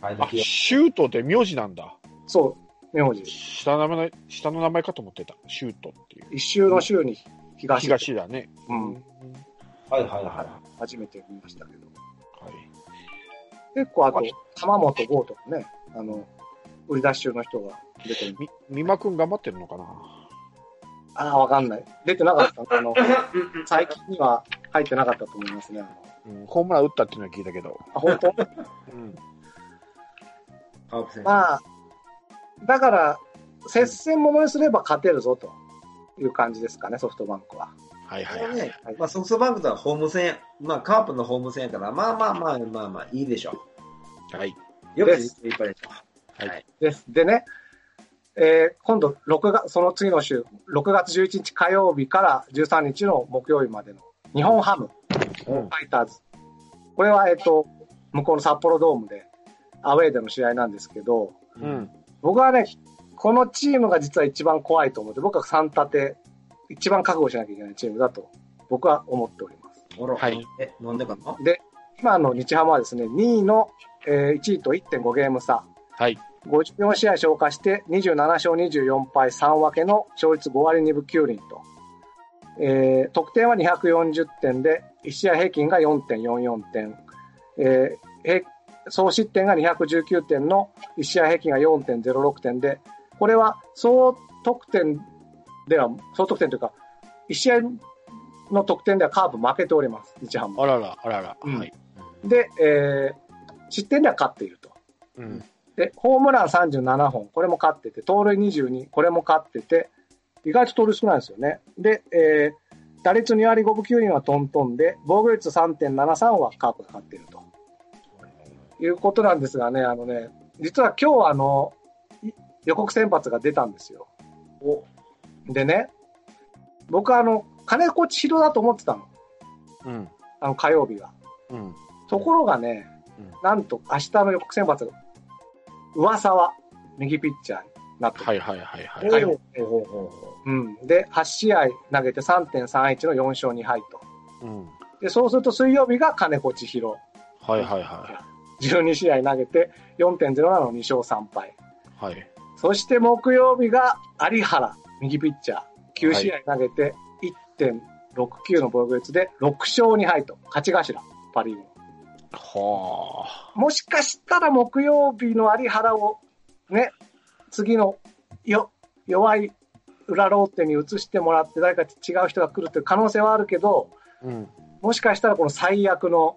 前あシュートって名字なんだ。そう、名字。下の名前、下の名前かと思ってた。シュートっていう。一周の週に東。東だね。うん。はいはいは初めて見ましたけど。はい。結構あと、玉本剛とかね、あの、売り出し中の人が出てる。み、美馬くん頑張ってるのかな？ああ、わかんない。出てなかった。あの、最近には入ってなかったと思いますね。あのうん、ホームラン打ったっていうのは聞いたけど。あ、本当？うん。まあ、だから、接戦ものにすれば勝てるぞという感じですかね、ソフトバンクは。はいはいはい。ね、まあ、ソフトバンクとはホーム戦、まあ、カープのホーム戦やから、まあまあまあまあまあ、いいでしょはい。う。よくいっぱいでしょはいはいです。でね、えー今度、6月、その次の週、6月11日火曜日から13日の木曜日までの日本ハム、うんファイターズ。これは、えっ、と、向こうの札幌ドームで、アウェーでの試合なんですけど、うん。僕はね、このチームが実は一番怖いと思って、僕は3立て、一番覚悟しなきゃいけないチームだと、僕は思っております。はい。え、なんでかな？で、今の日ハムはですね、2位の、えー1位と1.5ゲーム差、はい。54試合消化して27勝24敗3分けの勝率5割2分9厘と、えー得点は240点で1試合平均が4.44点、えー平総失点が219点の1試合平均が4.06点で。これは総得点では総得点というか1試合の得点ではカープ負けております日ハムあらら、あらら。うんはい。で、えー失点では勝っているとうん。で、ホームラン37本、これも勝ってて、盗塁22、これも勝ってて、意外と盗塁少ないんですよね。で、えー打率2割5分9厘はトントンで、防御率3.73はカープが勝っていると。いうことなんですがね、あのね、実は今日あの、い予告先発が出たんですよ。お、でね、僕はあの、金子千尋だと思ってたの。うん。あの火曜日が。うん。ところがね、うんなんと明日の予告先発が、噂は右ピッチャーになってるはいはいはいはい。はいほうん。で、8試合投げて3.31の4勝2敗と。うん。で、そうすると水曜日が金子千尋。はいはいは12試合投げて4.07の2勝3敗。い。はい。そして木曜日が有原、右ピッチャー。9試合投げて1.69の防御率で6勝2敗と、勝ち頭、パリーグの。はあ。もしかしたら木曜日の有原をね、次のよ弱い裏ローテに移してもらって誰か違う人が来るという可能性はあるけど、うん。もしかしたらこの最悪の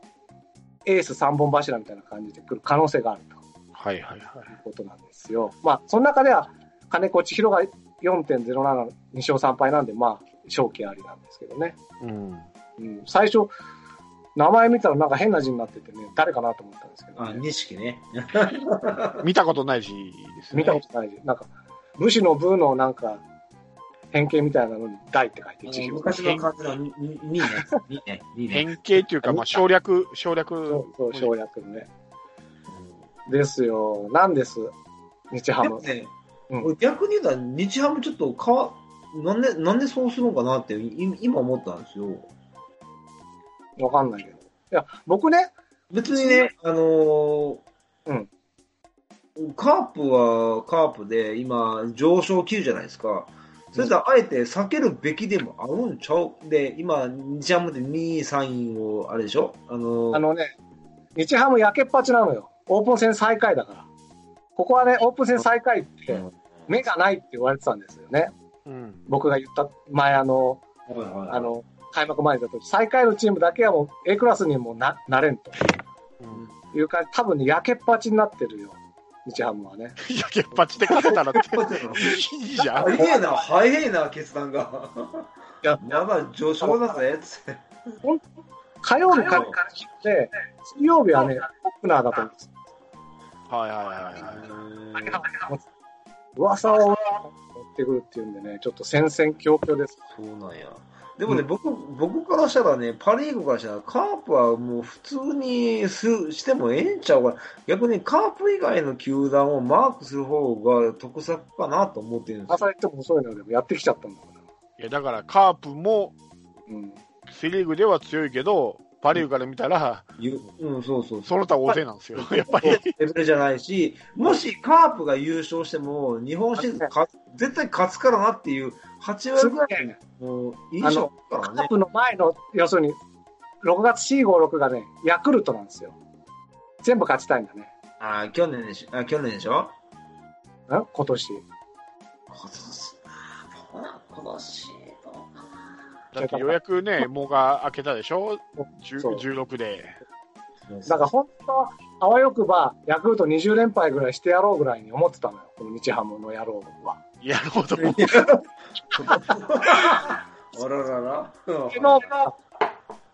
エース3本柱みたいな感じで来る可能性があるとはいはいはい。いうことなんですよ。まあ、その中では金子千尋が4.07の2勝3敗なんで、まあ、勝機ありなんですけどね。うん。うん、最初、名前見たらなんか変な字になっててね、誰かなと思ったんですけど、あ、ね、錦ね。見たことないしですね。見たことない字。なんか、武士の部のなんか、変形みたいなのに大って書いて、千尋。昔の感じの2ね。2ね。2ね。変形っていうか、まあ、省略、省略。そうそう、省略のね。ですよ。なんです？日ハム。でもね、うん俺逆に言うたら日ハムちょっとかわ、なんで、なんでそうするのかなってい今思ったんですよ。わかんないけど。いや、僕ね、別にね、あのーうんカープはカープで今上昇級じゃないですか。それとあえて避けるべきでもあるんちゃう？で、今、日ハムで2位、3位を、あれでしょ？あのーあのね、日ハム焼けっぱちなのよ。オープン戦最下位だから。ここはね、オープン戦最下位って、目がないって言われてたんですよね。うん。僕が言った前、あの、はいはいはいあの、開幕前だと、最下位のチームだけはもう A クラスにもななれんとうん。いうか、多分ね、焼けっぱちになってるよ。日ハムはね。い や、けっぱちで勝てたらって。いいじゃん。早えな、早えな、決断が。いやまだ上昇だぜ、つって。火曜日からで、水曜日はね、オープナーだと思うんです。はいはいはいはい。噂を持ってくるっていうんでね、ちょっと戦々恐々です。そうなんや。でもね、僕、僕からしたらね、パリーグからしたら、カープはもう普通にすしてもええんちゃうかな。逆にカープ以外の球団をマークする方が得策かなと思ってるんですよ。朝言っても遅いのでもやってきちゃったんだから。いや、だから、カープも、うん。セリーグでは強いけど、パリーグから見たら、ゆうん、そうそうその他大勢なんですよ。やっぱり。レベルじゃないし、もしカープが優勝しても、日本シリーズか絶対勝つからなっていう、8割ぐらいの印象あるからね。カップの前の、要するに、6月456がね、ヤクルトなんですよ。全部勝ちたいんだね。あー去年でしょ？あ、去年でしょ？ん？今年。今年、今年、だってようやくね、もが開けたでしょ？10そう ?16 で。だから本当は、あわよくば、ヤクルト20連敗ぐらいしてやろうぐらいに思ってたのよ。この日ハムの野郎は。やろうと。あららら。昨日、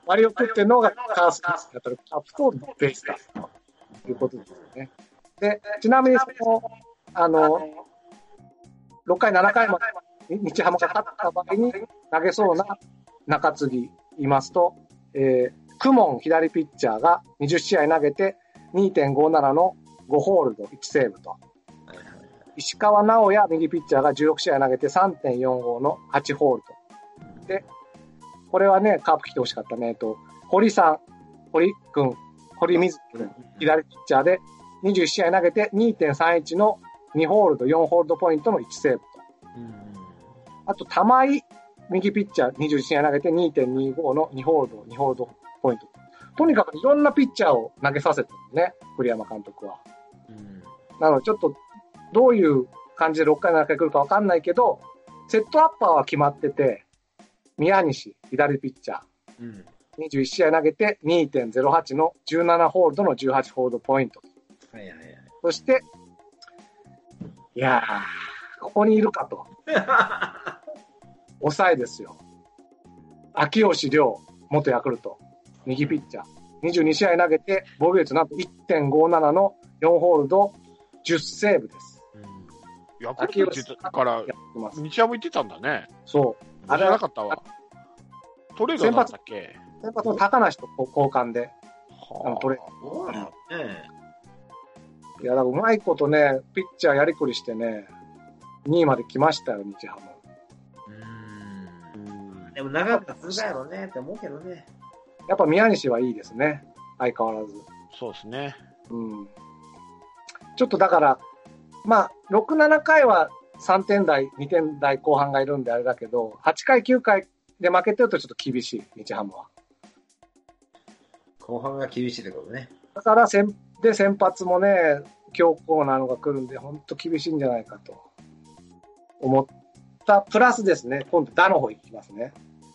割り送ってるのがカースだったら、カップとベースだということですよね。で、ちなみにその、あの、6回、7回まで日ハムが勝った場合に投げそうな中継ぎいますと、えー、クモン左ピッチャーが20試合投げて2.57の5ホールド1セーブと、石川直也右ピッチャーが16試合投げて3.45の8ホールド。で、これはね、カープ来てほしかったね。と、堀さん、堀君、堀水君、左ピッチャーで21試合投げて2.31の2ホールド、4ホールドポイントの1セーブと。うんあと、玉井、右ピッチャー21試合投げて2.25の2ホールド、2ホールドポイント。とにかくいろんなピッチャーを投げさせてるね、栗山監督は。なので、ちょっと、どういう感じで6回、7回来るかわかんないけど、セットアッパーは決まってて、宮西、左ピッチャー。うん。21試合投げて2.08の17ホールドの18ホールドポイント。はいはいはい。そして、いやー、ここにいるかと。抑えですよ。秋吉亮、元ヤクルト、右ピッチャー。22試合投げて、防御率なんと1.57の4ホールド、10セーブです。ヤクルトからや、ってます。日ハム行ってたんだね。そう。あ知れらなかったわ。トレードだったっけ？先発の高梨と交換で、あのトレそうだよね。いや、だからうまいことね、ピッチャーやりくりしてね、2位まで来ましたよ、日ハム。うん。でも長く続くやろねって思うけどね。やっぱ宮西はいいですね。相変わらず。そうですね。うん。ちょっとだから、まあ、6、7回は3点台、2点台後半がいるんであれだけど、8回、9回で負けてるとちょっと厳しい、日ハムは。後半が厳しいってことね。だから先、で、先発もね、強硬なのが来るんで、本当厳しいんじゃないかと思った。プラスですね、今度、打の方行きますね。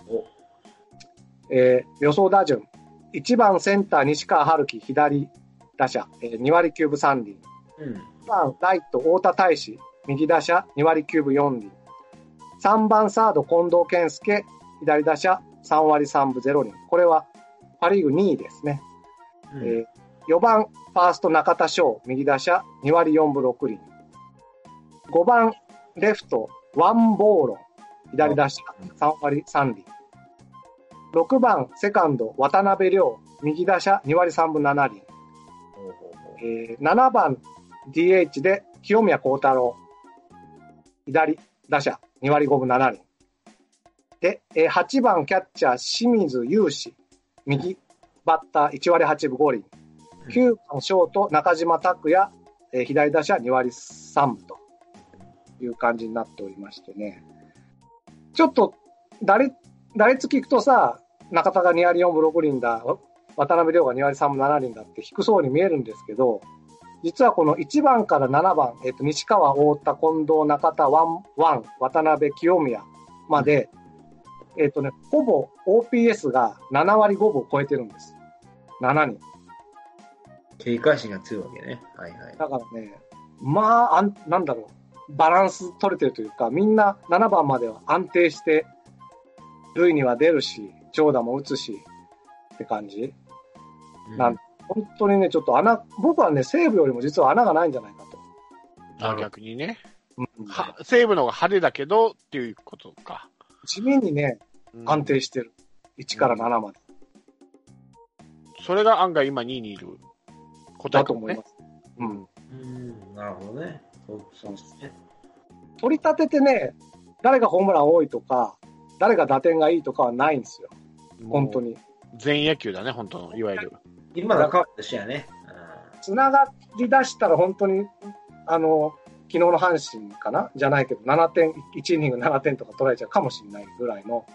お、えー予想打順。1番センター西川春樹、左打者、えー2割9分3厘。うん。2番ライト太田大志、右打者2割9分4厘。3番サード近藤健介、左打者3割3分0厘。これはパリーグ2位ですね。うんえー4番ファースト中田翔、右打者2割4分6厘。5番レフトワンボーロン、左打者3割3厘。6番セカンド渡辺亮、右打者2割3分7厘。えー7番 DH で清宮幸太郎、左打者2割5分7厘。で、えー8番キャッチャー清水雄志、右バッター1割8分5厘。9番ショート中島卓也、えー左打者2割3分という感じになっておりましてね。ちょっと打率、打率聞くとさ、中田が2割4分6厘だ、渡邉諒が2割3分7厘だって低そうに見えるんですけど、実はこの1番から7番、えっ、と、西川、大田、近藤、中田、ワン、ワン、渡邉、清宮まで、えっ、とね、ほぼ OPS が7割5分を超えてるんです。7人。警戒心が強いわけね。はいはい。だからね、まあ、あんなんだろう、バランス取れてるというか、みんな7番までは安定して、塁には出るし、長打も打つし、って感じ。なん本当にね、ちょっと穴、僕はね、西武よりも実は穴がないんじゃないかと。あ逆にね。うんは西武の方が派手だけどっていうことか。地味にね、うん安定してる。1から7まで。それが案外今2位にいる答えだと思いま。す。うん。うん、なるほどね。そうですね。取り立ててね、誰がホームラン多いとか、誰が打点がいいとかはないんですよ。本当に。に。全野球だね、本当の、いわゆる。今のカープとしてはね。つながり出したら本当に、あの、昨日の阪神かな？じゃないけど、7点、1イニング7点とか取られちゃうかもしれないぐらいの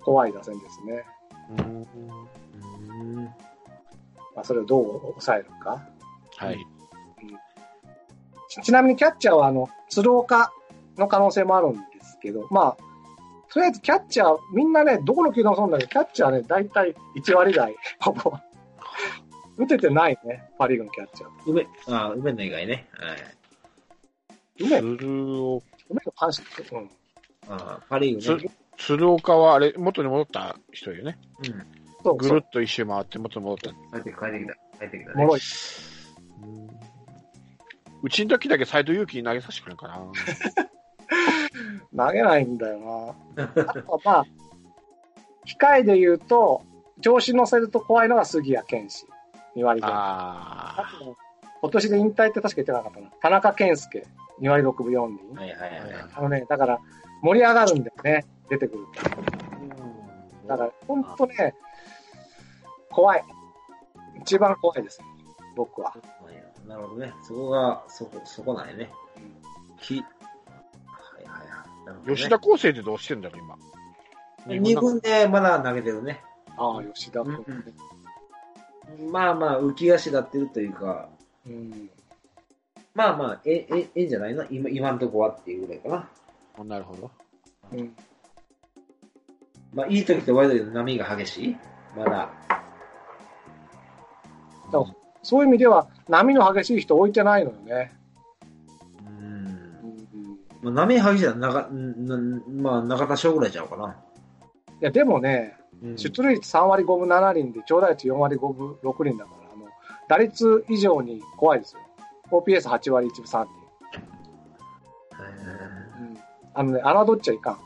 怖い打線ですね。うん。うん。まあ、それをどう抑えるか。はい。ちちなみにキャッチャーは、あの、鶴岡の可能性もあるんですけど、まあ、とりあえずキャッチャー、みんなね、どこの球団もそうなんだけど、キャッチャーね、大体1割台、ほぼ。打ててないね、パリーグのキャッチャー。梅、あ、梅の以外ね。はい。梅、鶴岡梅の阪神うん。あパリーグね。鶴岡はあれ、元に戻った人よね。うん。そう、そうぐるっと一周回って元に戻った。帰ってきた、帰ってきた。帰ってきたね。もろい。うちの時だけ斎藤佑樹に投げさせてくれんかな。投げないんだよな。あとはまあ、控えで言うと、調子乗せると怖いのが杉谷拳士。2割5分。あ今年で引退って確か言ってなかったな。田中健介、2割6分4厘。はいはいはいはい。あのね、だから、盛り上がるんだよね。出てくると。だから、ほんとね、怖い。一番怖いです。僕は。なるほどね。そこが、そこ、そこなんやね。き、はいはいはい。ね吉田康生ってどうしてんだろう、今。二軍でまだ投げてるね。ああ、吉田君。まあまあ、浮き足立ってるというか、うん。まあまあ、え、え、ええんじゃないの？今、今んとこはっていうぐらいかな。うんなるほど。うん。まあ、いい時と悪い時の波が激しい？まだ。そうそういう意味では、波の激しい人置いてないのよね。うん。うんまあ、波激しいのなまあ、中田翔ぐらいちゃうかな。いや、でもね、うん出塁率3割5分7厘で、長打率4割5分6厘だから、あの、打率以上に怖いですよ。OPS8 割1分3厘。うん。あのね、侮っちゃいかん。